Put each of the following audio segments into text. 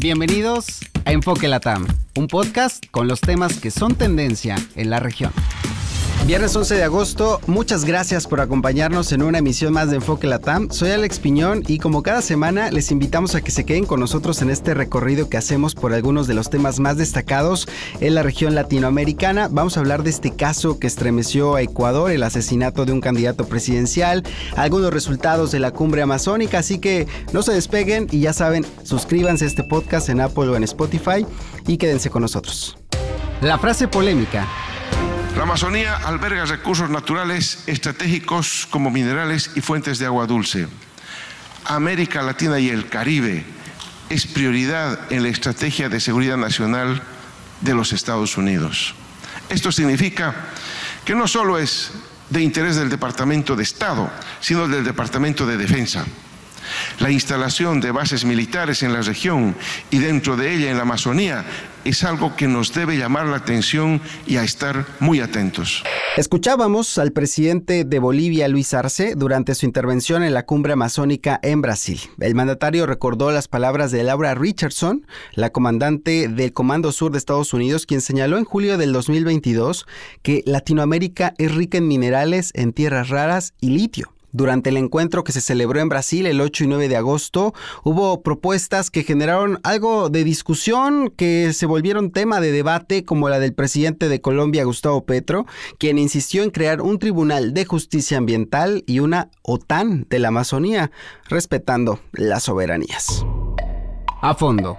Bienvenidos a Enfoque Latam, un podcast con los temas que son tendencia en la región. Viernes 11 de agosto, muchas gracias por acompañarnos en una emisión más de Enfoque Latam. Soy Alex Piñón y como cada semana les invitamos a que se queden con nosotros en este recorrido que hacemos por algunos de los temas más destacados en la región latinoamericana. Vamos a hablar de este caso que estremeció a Ecuador, el asesinato de un candidato presidencial, algunos resultados de la cumbre amazónica, así que no se despeguen y ya saben, suscríbanse a este podcast en Apple o en Spotify y quédense con nosotros. La frase polémica la Amazonía alberga recursos naturales estratégicos como minerales y fuentes de agua dulce. América Latina y el Caribe es prioridad en la estrategia de seguridad nacional de los Estados Unidos. Esto significa que no solo es de interés del Departamento de Estado, sino del Departamento de Defensa. La instalación de bases militares en la región y dentro de ella en la Amazonía es algo que nos debe llamar la atención y a estar muy atentos. Escuchábamos al presidente de Bolivia, Luis Arce, durante su intervención en la cumbre amazónica en Brasil. El mandatario recordó las palabras de Laura Richardson, la comandante del Comando Sur de Estados Unidos, quien señaló en julio del 2022 que Latinoamérica es rica en minerales, en tierras raras y litio. Durante el encuentro que se celebró en Brasil el 8 y 9 de agosto, hubo propuestas que generaron algo de discusión, que se volvieron tema de debate, como la del presidente de Colombia, Gustavo Petro, quien insistió en crear un tribunal de justicia ambiental y una OTAN de la Amazonía, respetando las soberanías. A fondo.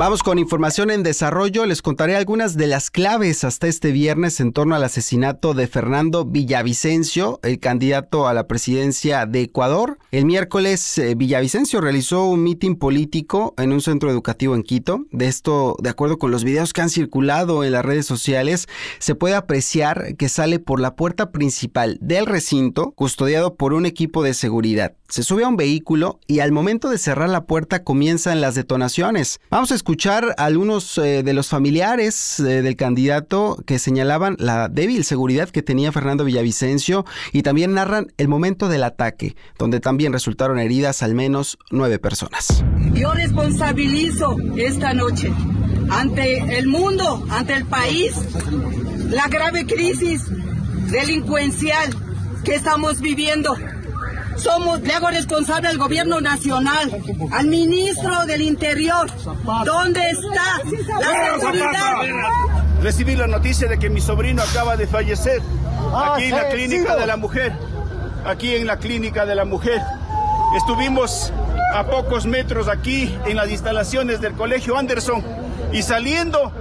Vamos con información en desarrollo. Les contaré algunas de las claves hasta este viernes en torno al asesinato de Fernando Villavicencio, el candidato a la presidencia de Ecuador. El miércoles, eh, Villavicencio realizó un mitin político en un centro educativo en Quito. De esto, de acuerdo con los videos que han circulado en las redes sociales, se puede apreciar que sale por la puerta principal del recinto, custodiado por un equipo de seguridad. Se sube a un vehículo y al momento de cerrar la puerta comienzan las detonaciones. Vamos a escuchar a algunos eh, de los familiares eh, del candidato que señalaban la débil seguridad que tenía Fernando Villavicencio y también narran el momento del ataque, donde también resultaron heridas al menos nueve personas. Yo responsabilizo esta noche ante el mundo, ante el país, la grave crisis delincuencial que estamos viviendo somos, le hago responsable al gobierno nacional, al ministro del Interior. ¿Dónde está la seguridad? Recibí la noticia de que mi sobrino acaba de fallecer aquí en la clínica de la mujer. Aquí en la clínica de la mujer. Estuvimos a pocos metros aquí en las instalaciones del colegio Anderson y saliendo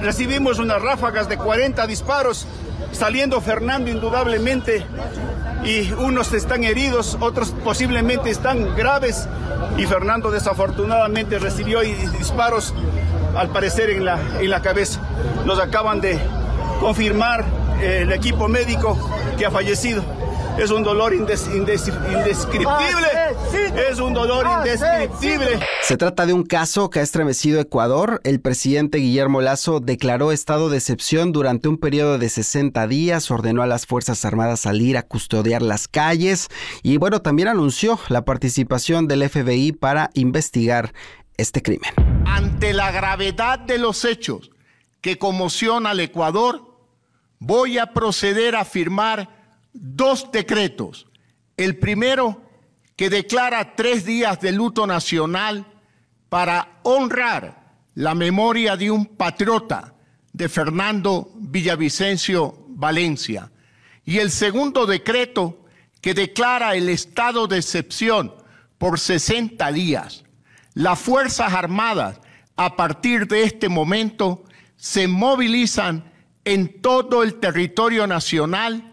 recibimos unas ráfagas de 40 disparos, saliendo Fernando indudablemente y unos están heridos, otros posiblemente están graves y Fernando desafortunadamente recibió disparos al parecer en la, en la cabeza. Nos acaban de confirmar eh, el equipo médico que ha fallecido. Es un dolor indescriptible. Es un dolor indescriptible. Se trata de un caso que ha estremecido Ecuador. El presidente Guillermo Lazo declaró estado de excepción durante un periodo de 60 días, ordenó a las Fuerzas Armadas salir a custodiar las calles y bueno, también anunció la participación del FBI para investigar este crimen. Ante la gravedad de los hechos que conmociona al Ecuador, voy a proceder a firmar dos decretos. El primero, que declara tres días de luto nacional para honrar la memoria de un patriota, de Fernando Villavicencio Valencia. Y el segundo decreto, que declara el estado de excepción por 60 días. Las Fuerzas Armadas, a partir de este momento, se movilizan en todo el territorio nacional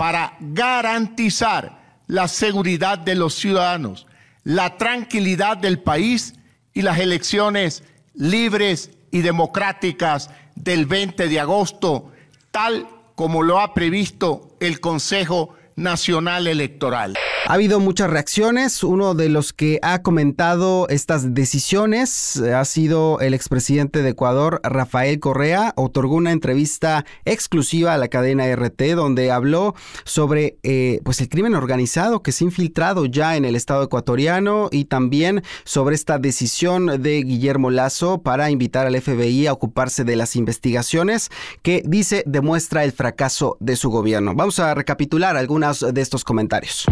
para garantizar la seguridad de los ciudadanos, la tranquilidad del país y las elecciones libres y democráticas del 20 de agosto, tal como lo ha previsto el Consejo Nacional Electoral. Ha habido muchas reacciones. Uno de los que ha comentado estas decisiones ha sido el expresidente de Ecuador, Rafael Correa. Otorgó una entrevista exclusiva a la cadena RT donde habló sobre eh, pues el crimen organizado que se ha infiltrado ya en el Estado ecuatoriano y también sobre esta decisión de Guillermo Lazo para invitar al FBI a ocuparse de las investigaciones que dice demuestra el fracaso de su gobierno. Vamos a recapitular algunos de estos comentarios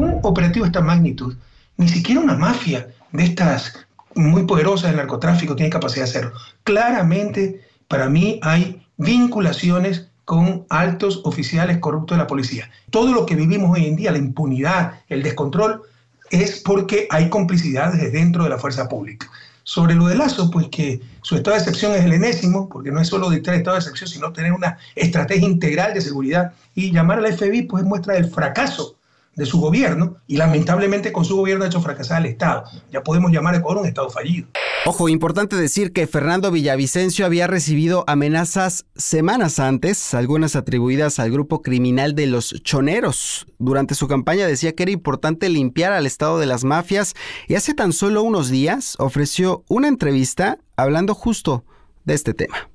un operativo de esta magnitud, ni siquiera una mafia de estas muy poderosas del narcotráfico tiene capacidad de hacerlo. Claramente, para mí hay vinculaciones con altos oficiales corruptos de la policía. Todo lo que vivimos hoy en día, la impunidad, el descontrol, es porque hay complicidad desde dentro de la fuerza pública. Sobre lo de Lazo, pues que su estado de excepción es el enésimo, porque no es solo dictar estado de excepción, sino tener una estrategia integral de seguridad. Y llamar a la FBI, pues muestra el fracaso de su gobierno y lamentablemente con su gobierno ha hecho fracasar al Estado. Ya podemos llamar a Ecuador un Estado fallido. Ojo, importante decir que Fernando Villavicencio había recibido amenazas semanas antes, algunas atribuidas al grupo criminal de los choneros. Durante su campaña decía que era importante limpiar al Estado de las mafias y hace tan solo unos días ofreció una entrevista hablando justo de este tema.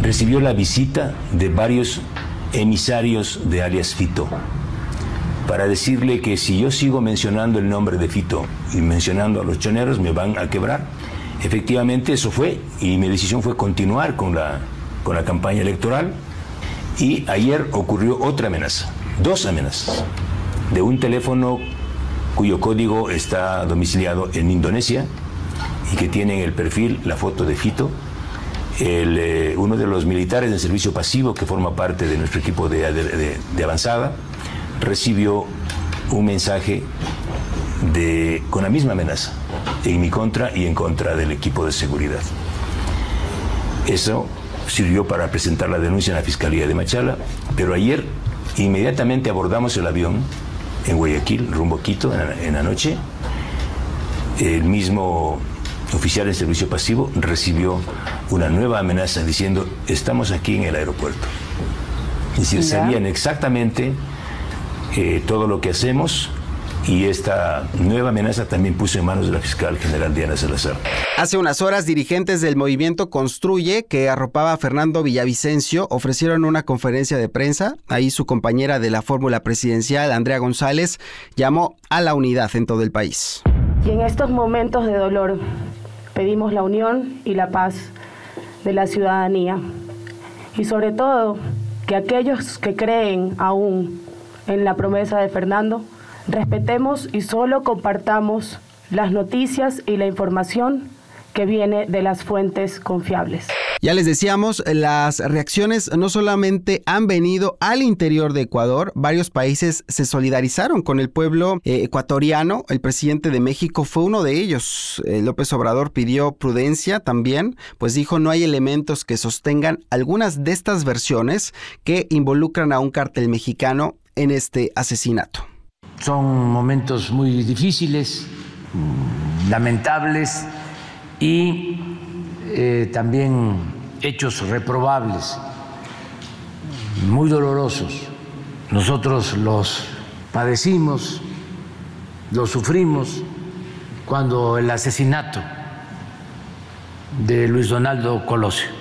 Recibió la visita de varios emisarios de alias Fito para decirle que si yo sigo mencionando el nombre de Fito y mencionando a los choneros, me van a quebrar. Efectivamente eso fue y mi decisión fue continuar con la, con la campaña electoral y ayer ocurrió otra amenaza, dos amenazas, de un teléfono cuyo código está domiciliado en Indonesia y que tiene en el perfil la foto de Fito, eh, uno de los militares de servicio pasivo que forma parte de nuestro equipo de avanzada, recibió un mensaje de, con la misma amenaza en mi contra y en contra del equipo de seguridad. Eso sirvió para presentar la denuncia en la Fiscalía de Machala, pero ayer inmediatamente abordamos el avión en Guayaquil, rumbo a Quito, en la, noche. El mismo oficial en servicio pasivo recibió una nueva amenaza diciendo, estamos aquí en el aeropuerto. Es decir, sabían exactamente eh, todo lo que hacemos y esta nueva amenaza también puso en manos de la fiscal general Diana Salazar. Hace unas horas, dirigentes del movimiento Construye, que arropaba a Fernando Villavicencio, ofrecieron una conferencia de prensa. Ahí su compañera de la fórmula presidencial, Andrea González, llamó a la unidad en todo el país. Y en estos momentos de dolor pedimos la unión y la paz de la ciudadanía. Y sobre todo, que aquellos que creen aún en la promesa de Fernando, respetemos y solo compartamos las noticias y la información que viene de las fuentes confiables. Ya les decíamos, las reacciones no solamente han venido al interior de Ecuador, varios países se solidarizaron con el pueblo eh, ecuatoriano, el presidente de México fue uno de ellos. Eh, López Obrador pidió prudencia también, pues dijo no hay elementos que sostengan algunas de estas versiones que involucran a un cártel mexicano en este asesinato. Son momentos muy difíciles, lamentables y eh, también hechos reprobables, muy dolorosos. Nosotros los padecimos, los sufrimos cuando el asesinato de Luis Donaldo Colosio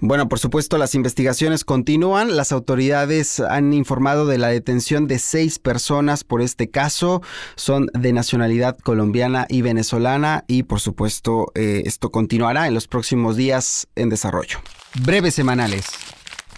bueno, por supuesto, las investigaciones continúan. Las autoridades han informado de la detención de seis personas por este caso. Son de nacionalidad colombiana y venezolana y, por supuesto, eh, esto continuará en los próximos días en desarrollo. Breves semanales.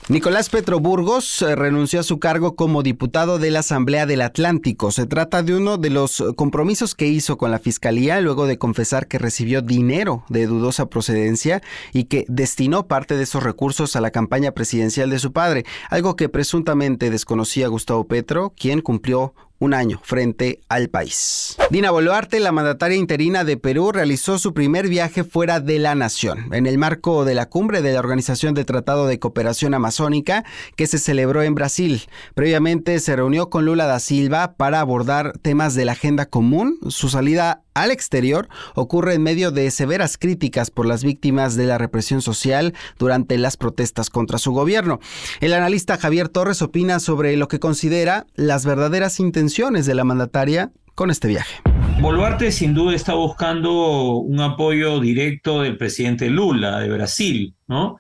Nicolás Petro Burgos eh, renunció a su cargo como diputado de la Asamblea del Atlántico. Se trata de uno de los compromisos que hizo con la Fiscalía luego de confesar que recibió dinero de dudosa procedencia y que destinó parte de esos recursos a la campaña presidencial de su padre, algo que presuntamente desconocía Gustavo Petro, quien cumplió un año frente al país. Dina Boluarte, la mandataria interina de Perú, realizó su primer viaje fuera de la nación, en el marco de la cumbre de la Organización de Tratado de Cooperación Amazónica que se celebró en Brasil. Previamente se reunió con Lula da Silva para abordar temas de la agenda común. Su salida al exterior ocurre en medio de severas críticas por las víctimas de la represión social durante las protestas contra su gobierno. El analista Javier Torres opina sobre lo que considera las verdaderas de la mandataria con este viaje. Boluarte sin duda está buscando un apoyo directo del presidente Lula de Brasil, ¿no?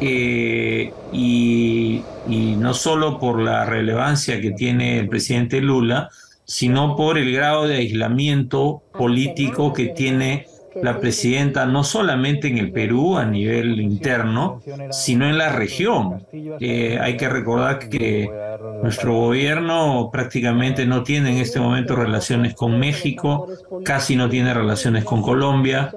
Eh, y no solo por la relevancia que tiene el presidente Lula, sino por el grado de aislamiento político que tiene la presidenta no solamente en el Perú a nivel interno, sino en la región. Eh, hay que recordar que nuestro gobierno prácticamente no tiene en este momento relaciones con México, casi no tiene relaciones con Colombia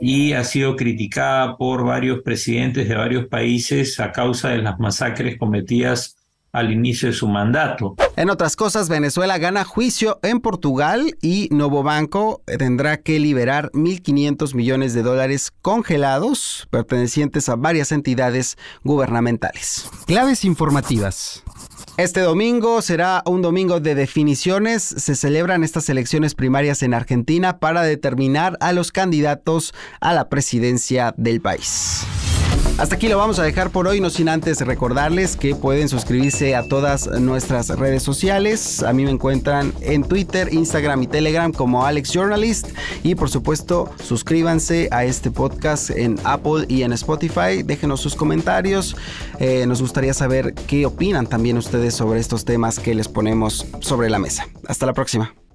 y ha sido criticada por varios presidentes de varios países a causa de las masacres cometidas al inicio de su mandato. En otras cosas, Venezuela gana juicio en Portugal y Novo Banco tendrá que liberar 1.500 millones de dólares congelados pertenecientes a varias entidades gubernamentales. Claves informativas. Este domingo será un domingo de definiciones. Se celebran estas elecciones primarias en Argentina para determinar a los candidatos a la presidencia del país. Hasta aquí lo vamos a dejar por hoy, no sin antes recordarles que pueden suscribirse a todas nuestras redes sociales. A mí me encuentran en Twitter, Instagram y Telegram como Alex Journalist. Y por supuesto, suscríbanse a este podcast en Apple y en Spotify. Déjenos sus comentarios. Eh, nos gustaría saber qué opinan también ustedes sobre estos temas que les ponemos sobre la mesa. Hasta la próxima.